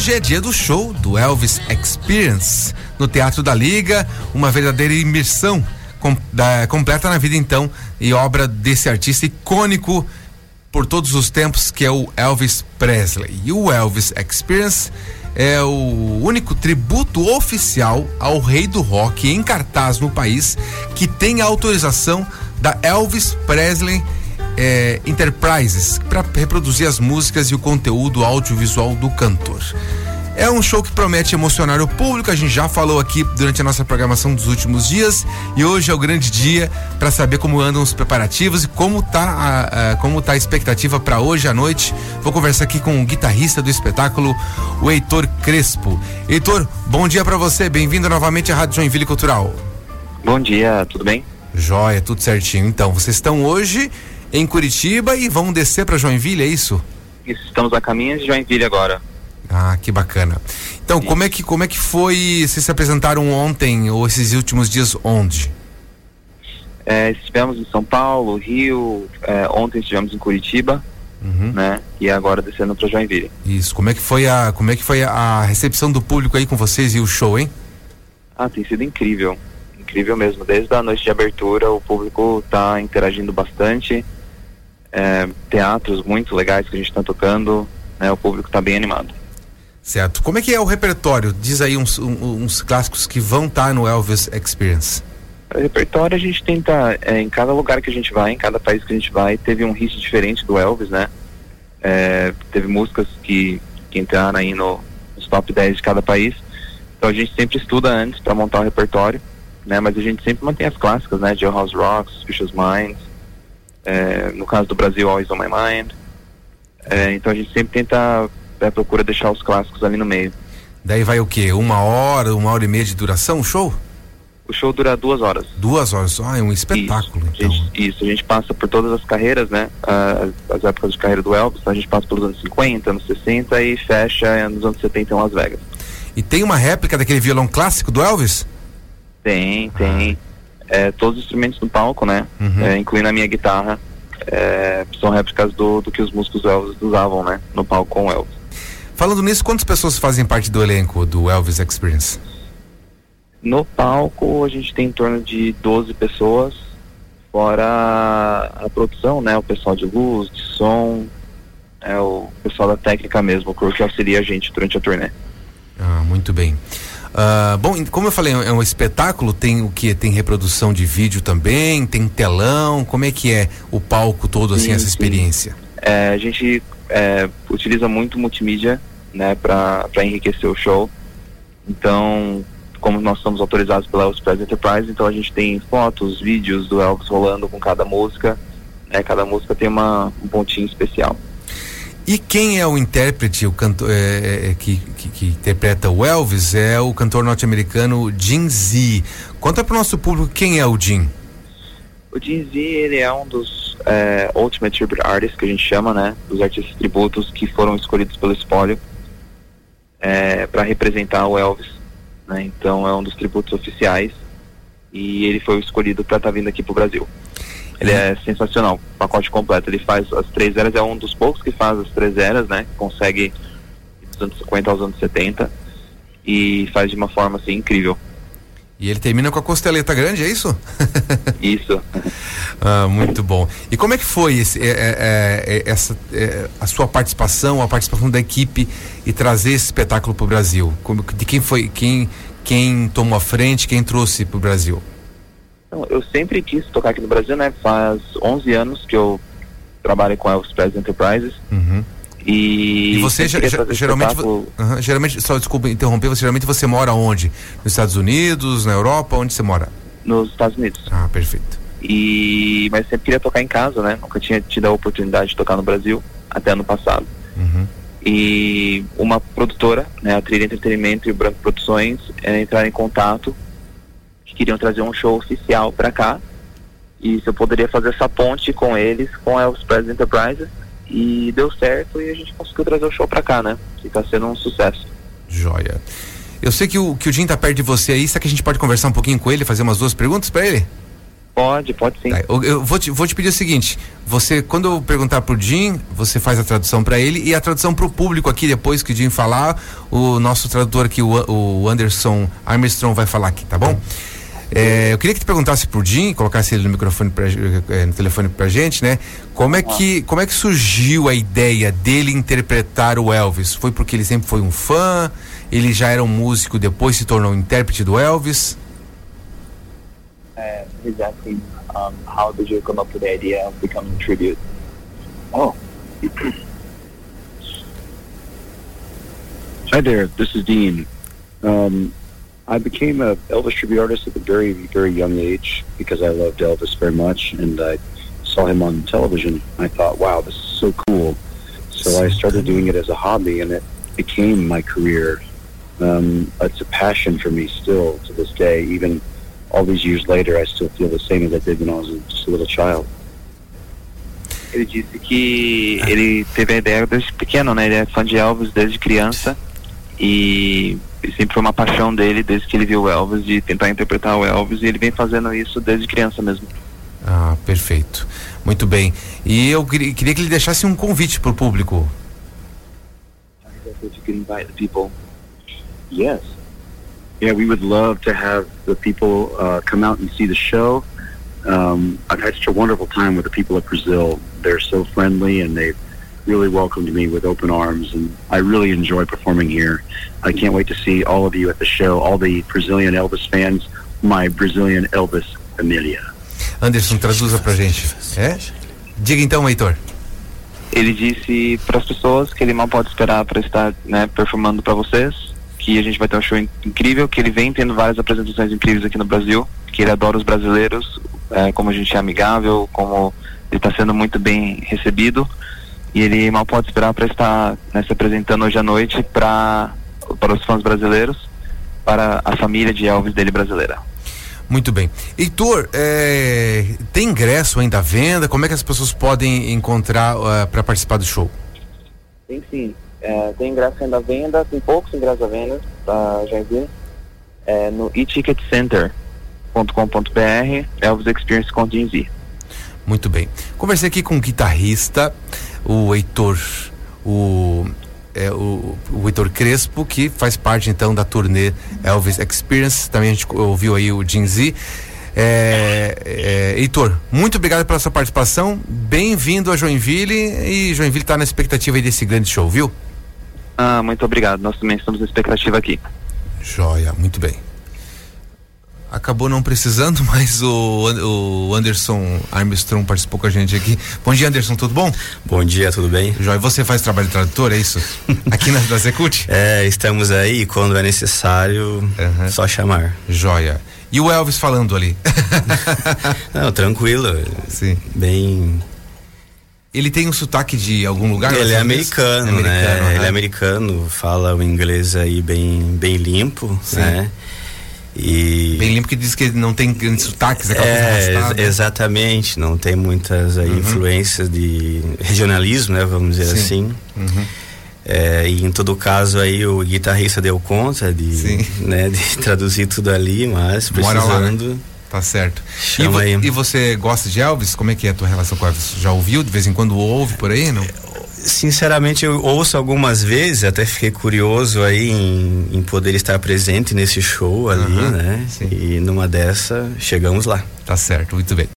hoje é dia do show do Elvis Experience no Teatro da Liga, uma verdadeira imersão com, da, completa na vida então e obra desse artista icônico por todos os tempos que é o Elvis Presley. E o Elvis Experience é o único tributo oficial ao rei do rock em cartaz no país que tem autorização da Elvis Presley é, Enterprises para reproduzir as músicas e o conteúdo audiovisual do cantor. É um show que promete emocionar o público, a gente já falou aqui durante a nossa programação dos últimos dias e hoje é o grande dia para saber como andam os preparativos e como tá a, a como tá a expectativa para hoje à noite. Vou conversar aqui com o guitarrista do espetáculo, o Heitor Crespo. Heitor, bom dia para você, bem-vindo novamente à Rádio Joinville Cultural. Bom dia, tudo bem? Joia, tudo certinho. Então, vocês estão hoje em Curitiba e vão descer para Joinville, é isso? Isso, estamos a caminho de Joinville agora. Ah, que bacana. Então, como é que como é que foi? Vocês se apresentaram ontem ou esses últimos dias onde? É, estivemos em São Paulo, Rio, é, ontem estivemos em Curitiba, uhum. né? E agora descendo para Joinville. Isso. Como é que foi a como é que foi a recepção do público aí com vocês e o show, hein? Ah, tem sido incrível, incrível mesmo. Desde a noite de abertura, o público está interagindo bastante. É, teatros muito legais que a gente está tocando, né? O público está bem animado. Certo. Como é que é o repertório? Diz aí uns, uns clássicos que vão estar tá no Elvis Experience. O repertório a gente tenta, é, em cada lugar que a gente vai, em cada país que a gente vai, teve um hit diferente do Elvis, né? É, teve músicas que, que entraram aí no, nos top 10 de cada país. Então a gente sempre estuda antes para montar o repertório, né? Mas a gente sempre mantém as clássicas, né? Jailhouse Rocks, Suspicious Minds, é, no caso do Brasil, Always On My Mind. É, então a gente sempre tenta é, procura deixar os clássicos ali no meio. Daí vai o quê? Uma hora, uma hora e meia de duração o show? O show dura duas horas. Duas horas, ah, é um espetáculo. Isso, então. a gente, isso, a gente passa por todas as carreiras, né? Uh, as épocas de carreira do Elvis, a gente passa pelos anos 50, anos 60 e fecha nos anos 70 em Las Vegas. E tem uma réplica daquele violão clássico do Elvis? Tem, tem. Ah. É, todos os instrumentos no palco, né? Uhum. É, incluindo a minha guitarra, é, são réplicas do, do que os músicos do Elvis usavam, né? No palco com o Elvis. Falando nisso, quantas pessoas fazem parte do elenco do Elvis Experience? No palco a gente tem em torno de 12 pessoas, fora a produção, né? O pessoal de luz, de som, é o pessoal da técnica mesmo, que auxilia a gente durante a turnê. Ah, muito bem. Uh, bom, como eu falei, é um espetáculo, tem o que? Tem reprodução de vídeo também, tem telão, como é que é o palco todo, assim, sim, essa experiência? É, a gente é, utiliza muito multimídia né, para enriquecer o show. Então, como nós somos autorizados pela Elvis Enterprise, então a gente tem fotos, vídeos do Elvis rolando com cada música. Né, cada música tem uma, um pontinho especial. E quem é o intérprete, o cantor é, é, é, que, que, que, interpreta o Elvis é o cantor norte-americano Jim Z. Conta para o nosso público quem é o Jim. O Jim Z ele é um dos é, Ultimate Tribute Artists que a gente chama, né, dos artistas tributos que foram escolhidos pelo Espólio é, para representar o Elvis. Né? Então é um dos tributos oficiais e ele foi escolhido para estar tá vindo aqui para o Brasil. Ele é sensacional, pacote completo. Ele faz as três eras, é um dos poucos que faz as três eras, né? Consegue dos anos 50 aos anos 70 e faz de uma forma assim incrível. E ele termina com a costeleta grande, é isso? isso. ah, muito bom. E como é que foi esse, é, é, é, essa, é, a sua participação, a participação da equipe e trazer esse espetáculo para o Brasil? Como, de quem foi, quem, quem tomou a frente, quem trouxe para o Brasil? Então, eu sempre quis tocar aqui no Brasil, né? Faz 11 anos que eu trabalho com a Elvis Presley Enterprises. Uhum. E, e você geralmente, uh -huh, geralmente, só desculpa interromper, você geralmente você mora onde? Nos Estados Unidos, na Europa, onde você mora? Nos Estados Unidos. Ah, perfeito. E mas sempre queria tocar em casa, né? Nunca tinha tido a oportunidade de tocar no Brasil até ano passado. Uhum. E uma produtora, né, a Trilha Entretenimento e o Branco Produções, é, entraram em contato que queriam trazer um show oficial para cá e se eu poderia fazer essa ponte com eles, com a Elvis Presley Enterprises e deu certo e a gente conseguiu trazer o show pra cá, né? Que tá sendo um sucesso. Joia. Eu sei que o, que o Jim tá perto de você aí, será que a gente pode conversar um pouquinho com ele, fazer umas duas perguntas para ele? Pode, pode sim. Tá, eu, eu vou, te, vou te pedir o seguinte: você, quando eu perguntar pro Jim, você faz a tradução para ele e a tradução pro público aqui, depois que o Jim falar, o nosso tradutor aqui, o, o Anderson Armstrong, vai falar aqui, tá bom? É, eu queria que te perguntasse pro Jim, colocasse ele no microfone pra, é, no telefone pra gente, né? Como é que como é que surgiu a ideia dele interpretar o Elvis? Foi porque ele sempre foi um fã? Ele já era um músico, depois se tornou um intérprete do Elvis? Asking, um, how did you come up with the idea of becoming a tribute? Oh. Hi there, this is Dean. Um, I became a Elvis tribute artist at a very, very young age because I loved Elvis very much, and I saw him on television. I thought, wow, this is so cool. So I started doing it as a hobby, and it became my career. Um, it's a passion for me still to this day. Even all these years later, I still feel the same as I did when I was just a little child. Ele disse que ele teve a ideia desde pequeno, né? Ele é fã de Elvis desde criança e sempre foi uma paixão dele desde que ele viu o Elvis de tentar interpretar o Elvis e ele vem fazendo isso desde criança mesmo. Ah, perfeito. Muito bem. E eu queria que ele deixasse um convite para o público. Yes. Yeah, we would love to have the people uh, come out and see the show. Um, I've had such a wonderful time with the people of Brazil. They're so friendly and they've really welcomed me with open arms, and I really enjoy performing here. I can't wait to see all of you at the show, all the Brazilian Elvis fans, my Brazilian Elvis familia. Anderson, traduza pra gente. É? Diga então, Heitor. Ele disse para as pessoas que ele mal pode esperar para estar né, performando para vocês, que a gente vai ter um show incrível, que ele vem tendo várias apresentações incríveis aqui no Brasil, que ele adora os brasileiros, é, como a gente é amigável, como ele está sendo muito bem recebido e ele mal pode esperar para estar né, se apresentando hoje à noite para para os fãs brasileiros, para a família de Elvis dele brasileira. Muito bem. Heitor, é, tem ingresso ainda à venda? Como é que as pessoas podem encontrar uh, para participar do show? Sim. É, tem ingresso ainda à venda, tem poucos ingressos à venda, tá, Jair? É, no eticketcenter.com.br, Elvis Experience com Z. Muito bem. Conversei aqui com o guitarrista o Heitor, o, é, o, o Heitor Crespo, que faz parte então da turnê Elvis Experience. Também a gente ouviu aí o Jinzi. É, é, Heitor, muito obrigado pela sua participação. Bem-vindo a Joinville e Joinville está na expectativa desse grande show, viu? Ah, muito obrigado. Nós também estamos na expectativa aqui. Joia, muito bem acabou não precisando, mas o, o Anderson Armstrong participou com a gente aqui. Bom dia, Anderson, tudo bom? Bom dia, tudo bem? Joia, você faz trabalho de tradutor, é isso? Aqui na, da Secult? É, estamos aí quando é necessário, uhum. só chamar. Joia. E o Elvis falando ali? não, tranquilo. Sim. Bem ele tem um sotaque de algum lugar? Ele é americano, é né? americano, né? Ele é americano, fala o inglês aí bem, bem limpo, Sim. né? E Bem limpo que diz que não tem grandes sotaques, é, exatamente, não tem muitas aí, uhum. influências de regionalismo, né, vamos dizer Sim. assim. Uhum. É, e em todo caso aí o guitarrista deu conta de, né, de traduzir tudo ali, mas precisando. Lá, né? Tá certo. E, vo e, você gosta de Elvis? Como é que é a tua relação com Elvis? Já ouviu? De vez em quando ouve por aí, não? Sinceramente, eu ouço algumas vezes, até fiquei curioso aí em, em poder estar presente nesse show ali, uhum, né? Sim. E numa dessa, chegamos lá. Tá certo, muito bem.